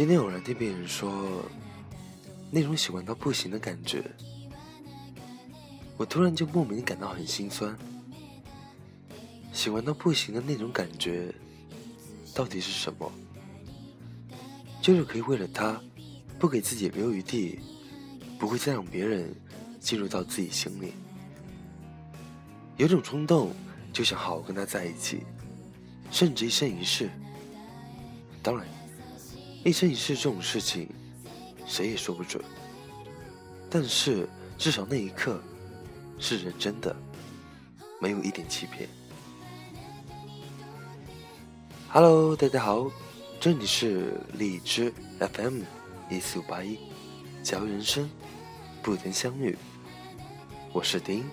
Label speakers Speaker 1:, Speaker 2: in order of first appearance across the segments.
Speaker 1: 今天偶然听别人说，那种喜欢到不行的感觉，我突然就莫名感到很心酸。喜欢到不行的那种感觉，到底是什么？就是可以为了他，不给自己留余地，不会再让别人进入到自己心里。有种冲动，就想好好跟他在一起，甚至一生一世。当然，一生一世这种事情，谁也说不准。但是至少那一刻，是认真的，没有一点欺骗。Hello，大家好，这里是荔枝 FM 一四五八一，假如人生不曾相遇，我是丁，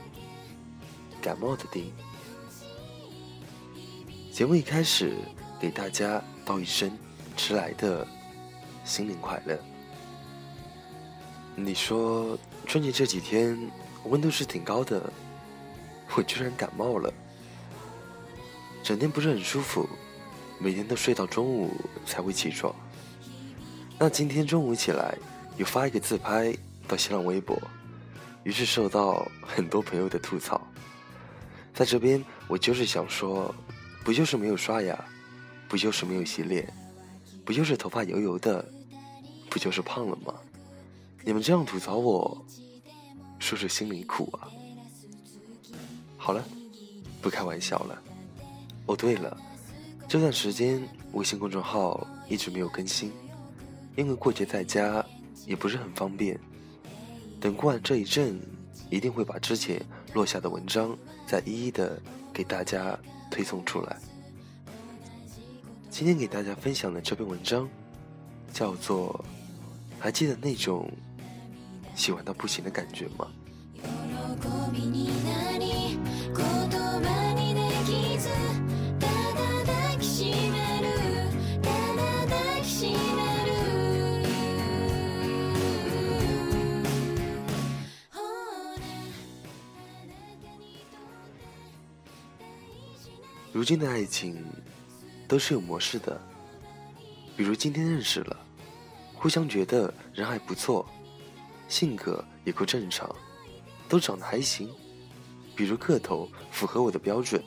Speaker 1: 感冒的丁。节目一开始，给大家道一声迟来的新年快乐。你说春节这几天温度是挺高的，我居然感冒了，整天不是很舒服，每天都睡到中午才会起床。那今天中午起来又发一个自拍到新浪微博，于是受到很多朋友的吐槽。在这边，我就是想说，不就是没有刷牙，不就是没有洗脸，不就是头发油油的，不就是胖了吗？你们这样吐槽我，说是心里苦啊。好了，不开玩笑了。哦，对了，这段时间微信公众号一直没有更新，因为过节在家也不是很方便。等过完这一阵，一定会把之前落下的文章再一一的给大家推送出来。今天给大家分享的这篇文章，叫做《还记得那种》。喜欢到不行的感觉吗？如今的爱情都是有模式的，比如今天认识了，互相觉得人还不错。性格也够正常，都长得还行，比如个头符合我的标准，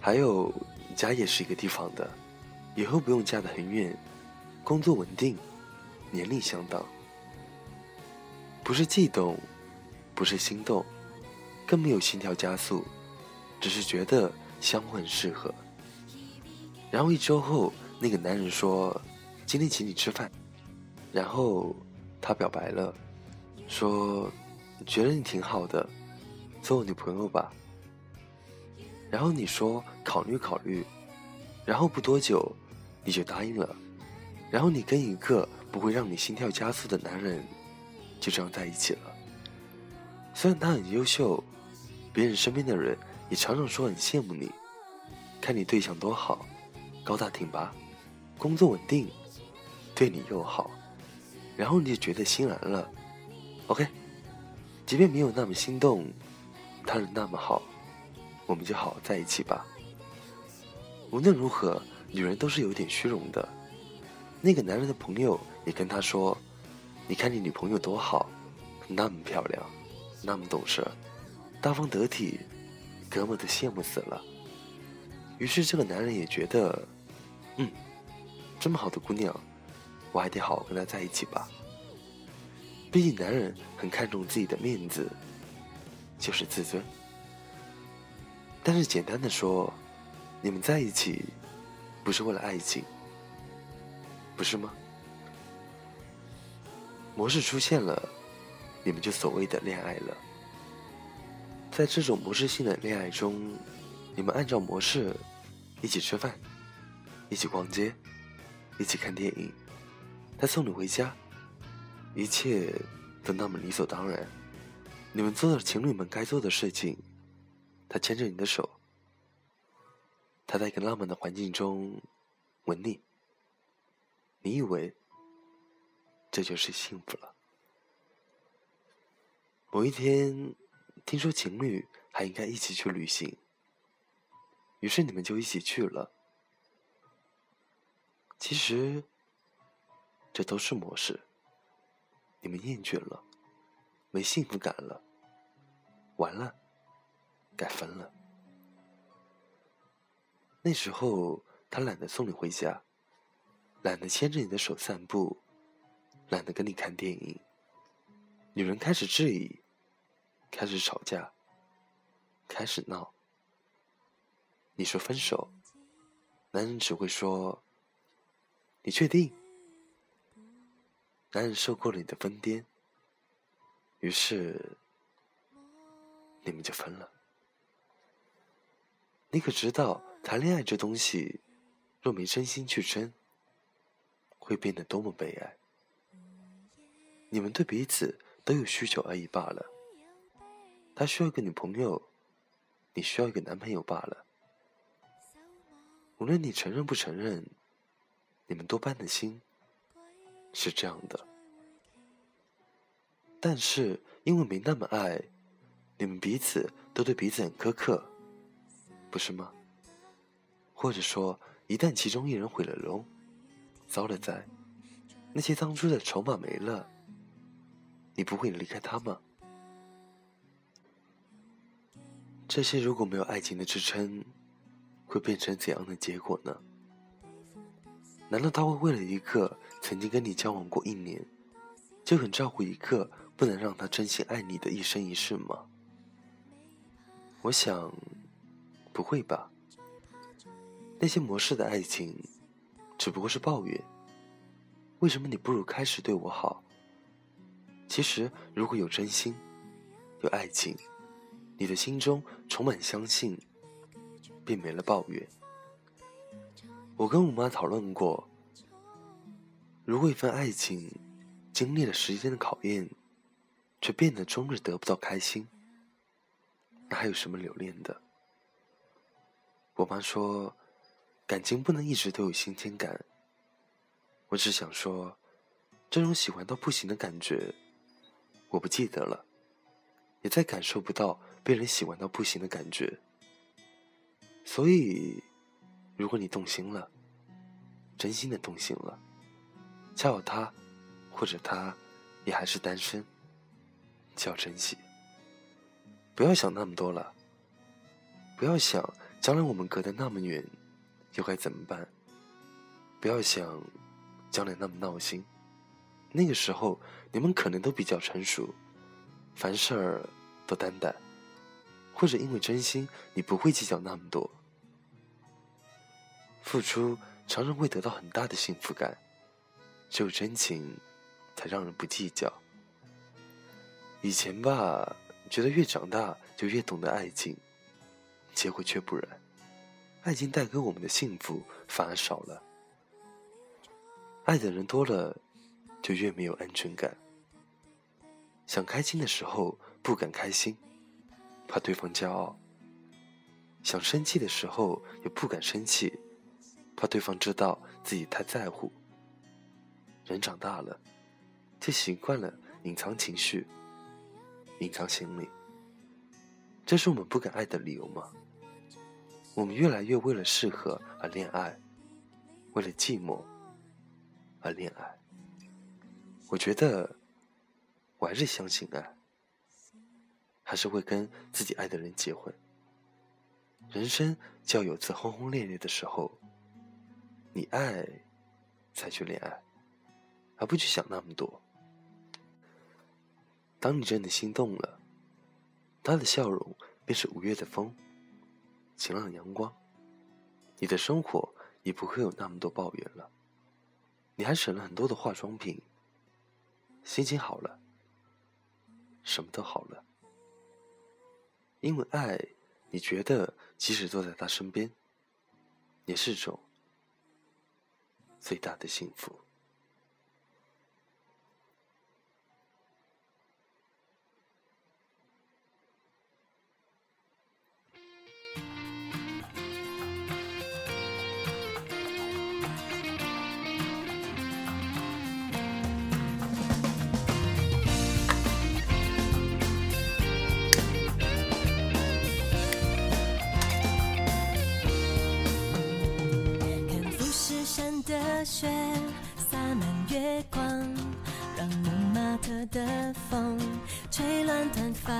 Speaker 1: 还有家也是一个地方的，以后不用嫁得很远，工作稳定，年龄相当，不是悸动，不是心动，更没有心跳加速，只是觉得相互很适合。然后一周后，那个男人说：“今天请你吃饭。”然后。他表白了，说：“觉得你挺好的，做我女朋友吧。”然后你说：“考虑考虑。”然后不多久，你就答应了。然后你跟一个不会让你心跳加速的男人，就这样在一起了。虽然他很优秀，别人身边的人也常常说很羡慕你，看你对象多好，高大挺拔，工作稳定，对你又好。然后你就觉得心安了，OK，即便没有那么心动，他人那么好，我们就好好在一起吧。无论如何，女人都是有点虚荣的。那个男人的朋友也跟他说：“你看你女朋友多好，那么漂亮，那么懂事，大方得体，哥们都羡慕死了。”于是这个男人也觉得，嗯，这么好的姑娘。我还得好好跟他在一起吧。毕竟男人很看重自己的面子，就是自尊。但是简单的说，你们在一起不是为了爱情，不是吗？模式出现了，你们就所谓的恋爱了。在这种模式性的恋爱中，你们按照模式一起吃饭，一起逛街，一起看电影。他送你回家，一切都那么理所当然。你们做了情侣们该做的事情，他牵着你的手，他在一个浪漫的环境中吻你。你以为这就是幸福了？某一天，听说情侣还应该一起去旅行，于是你们就一起去了。其实。这都是模式。你们厌倦了，没幸福感了，完了，该分了。那时候他懒得送你回家，懒得牵着你的手散步，懒得跟你看电影。女人开始质疑，开始吵架，开始闹。你说分手，男人只会说：“你确定？”男人受够了你的疯癫，于是你们就分了。你可知道，谈恋爱这东西，若没真心去争，会变得多么悲哀？你们对彼此都有需求而已罢了。他需要一个女朋友，你需要一个男朋友罢了。无论你承认不承认，你们多半的心。是这样的，但是因为没那么爱，你们彼此都对彼此很苛刻，不是吗？或者说，一旦其中一人毁了容，遭了灾，那些当初的筹码没了，你不会离开他吗？这些如果没有爱情的支撑，会变成怎样的结果呢？难道他会为了一个曾经跟你交往过一年，就很照顾一个不能让他真心爱你的一生一世吗？我想，不会吧。那些模式的爱情，只不过是抱怨。为什么你不如开始对我好？其实，如果有真心，有爱情，你的心中充满相信，便没了抱怨。我跟我妈讨论过，如果一份爱情经历了时间的考验，却变得终日得不到开心，那还有什么留恋的？我妈说，感情不能一直都有新鲜感。我只想说，这种喜欢到不行的感觉，我不记得了，也再感受不到被人喜欢到不行的感觉。所以。如果你动心了，真心的动心了，恰好他或者他也还是单身，就要珍惜。不要想那么多了，不要想将来我们隔得那么远，又该怎么办？不要想将来那么闹心，那个时候你们可能都比较成熟，凡事儿都担待，或者因为真心，你不会计较那么多。付出常常会得到很大的幸福感，只有真情才让人不计较。以前吧，觉得越长大就越懂得爱情，结果却不然，爱情带给我们的幸福反而少了。爱的人多了，就越没有安全感。想开心的时候不敢开心，怕对方骄傲；想生气的时候也不敢生气。怕对方知道自己太在乎。人长大了，就习惯了隐藏情绪，隐藏心里。这是我们不敢爱的理由吗？我们越来越为了适合而恋爱，为了寂寞而恋爱。我觉得，我还是相信爱，还是会跟自己爱的人结婚。人生就要有次轰轰烈烈的时候。你爱，才去恋爱，而不去想那么多。当你真的心动了，他的笑容便是五月的风，晴朗阳光，你的生活也不会有那么多抱怨了。你还省了很多的化妆品，心情好了，什么都好了。因为爱，你觉得即使坐在他身边，也是种。最大的幸福。
Speaker 2: 雪洒满。月光，让蒙马特的风吹乱短发，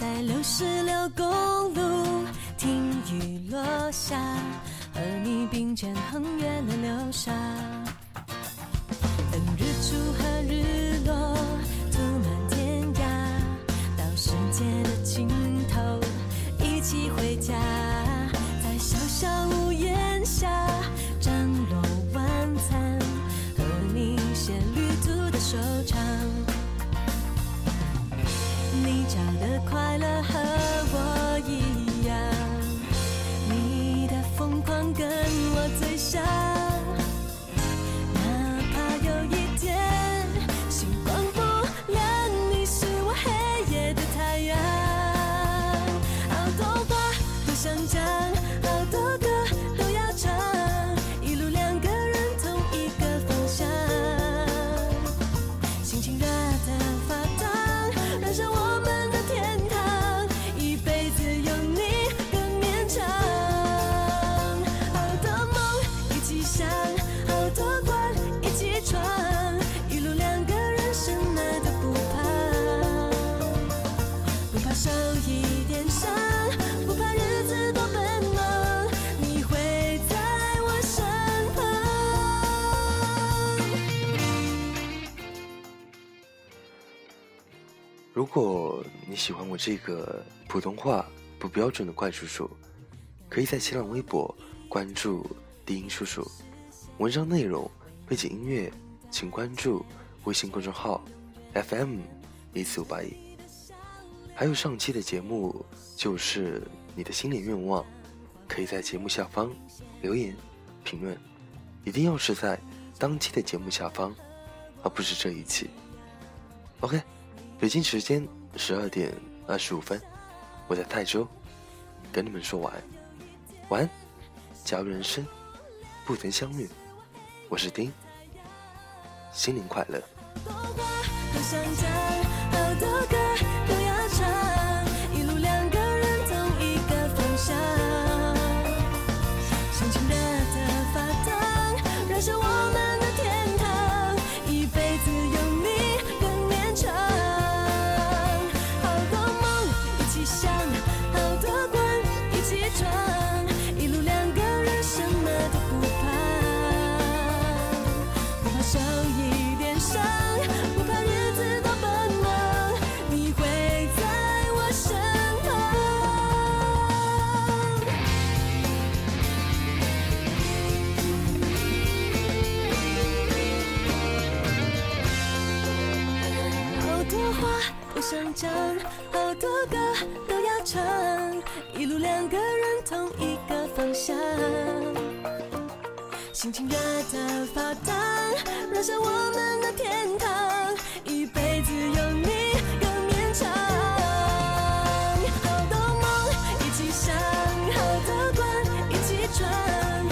Speaker 2: 在六十六公路听雨落下，和你并肩横越了流沙，等日出和日落涂满天涯，到世界的尽头一起回
Speaker 1: 如果你喜欢我这个普通话不标准的怪叔叔，可以在新浪微博关注低音叔叔。文章内容、背景音乐，请关注微信公众号 FM 一四五八一。还有上期的节目就是你的新年愿望，可以在节目下方留言评论，一定要是在当期的节目下方，而不是这一期。OK。北京时间十二点二十五分，我在泰州跟你们说晚安，晚安。假如人生不曾相遇，我是丁，新年快乐。
Speaker 2: 一路两个人同一个方向，心情热得发烫，燃烧我们都要唱，一路两个人同一个方向，心情热得发烫，燃烧我们的天堂。一辈子有你，更绵长。好多梦一起想，好多关一起闯。